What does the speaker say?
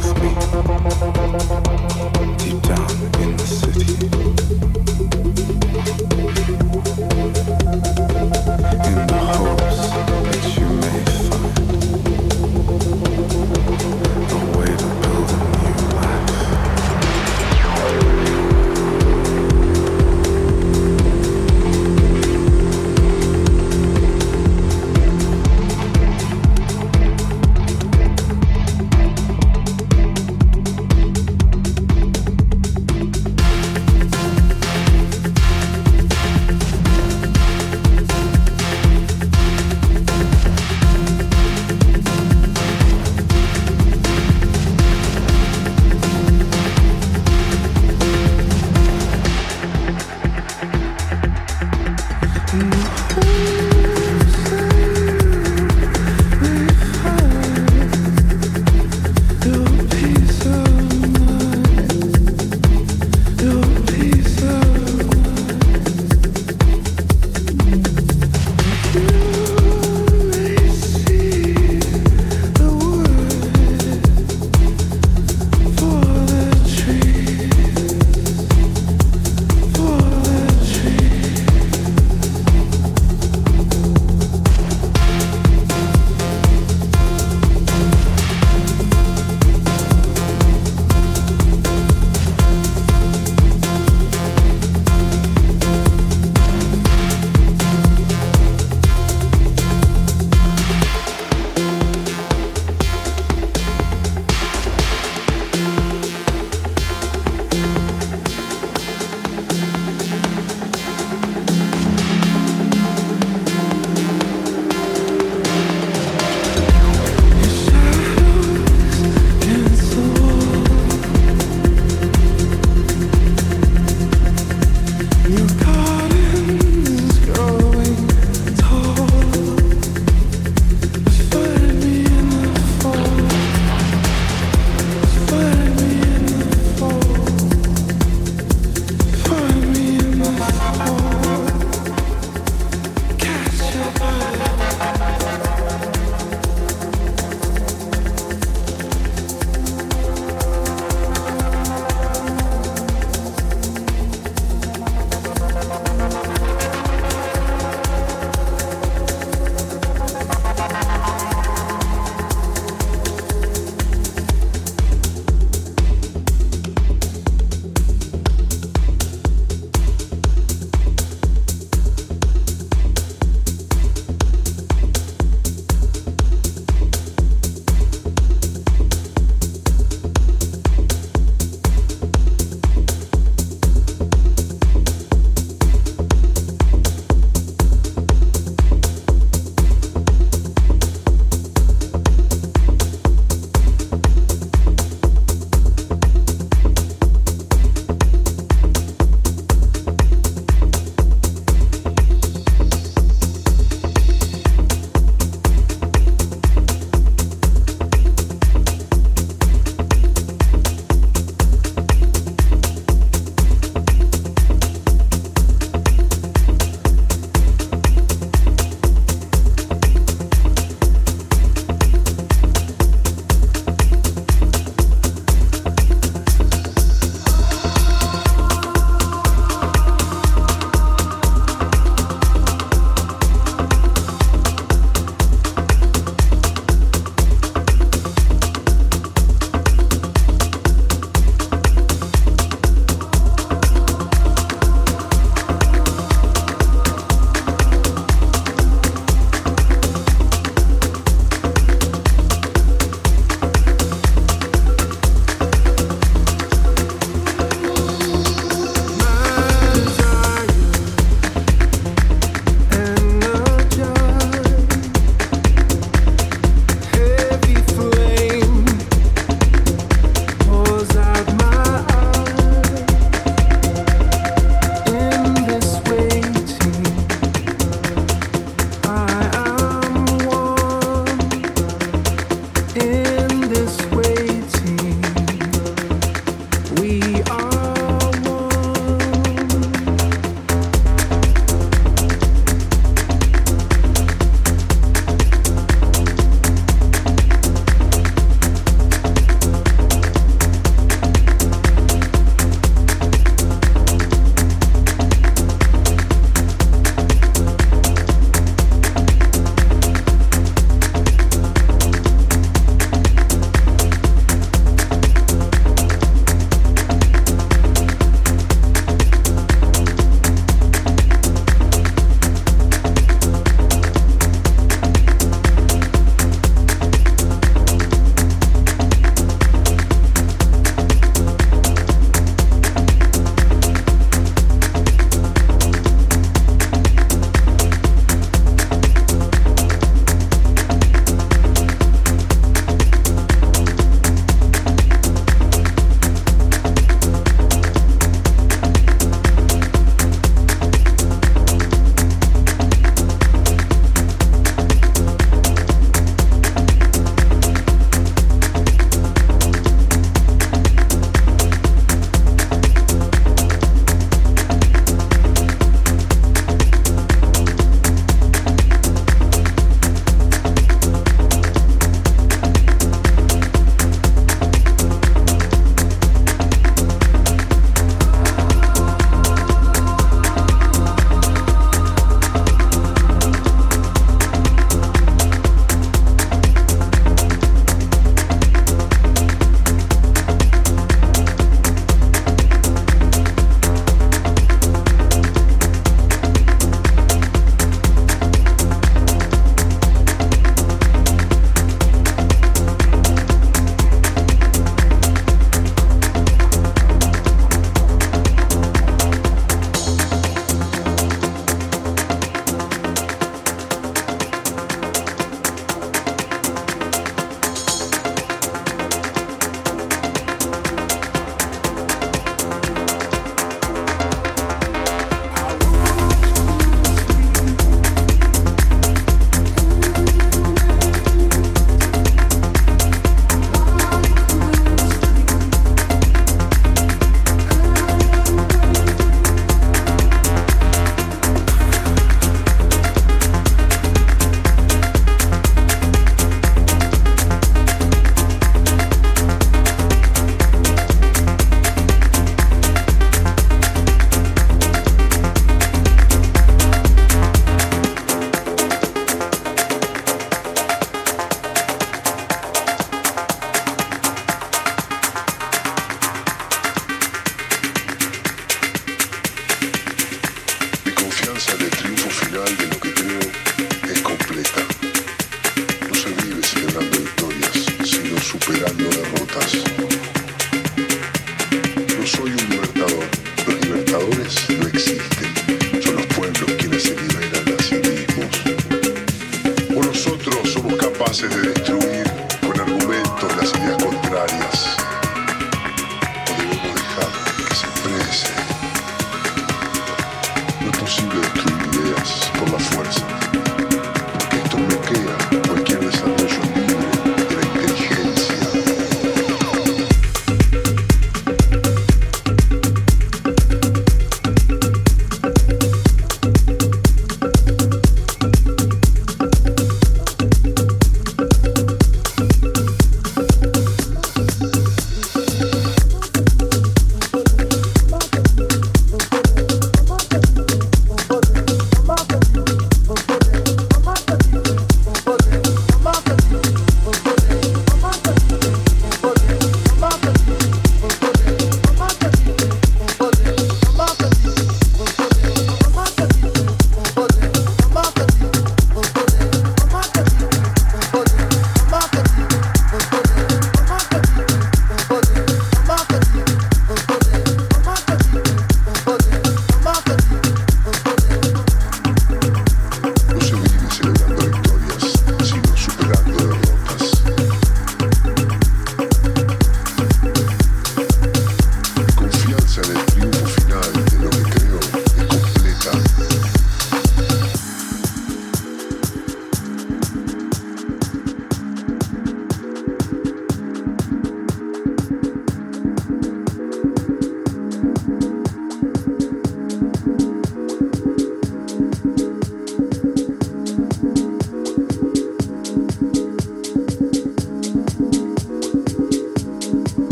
to the beat.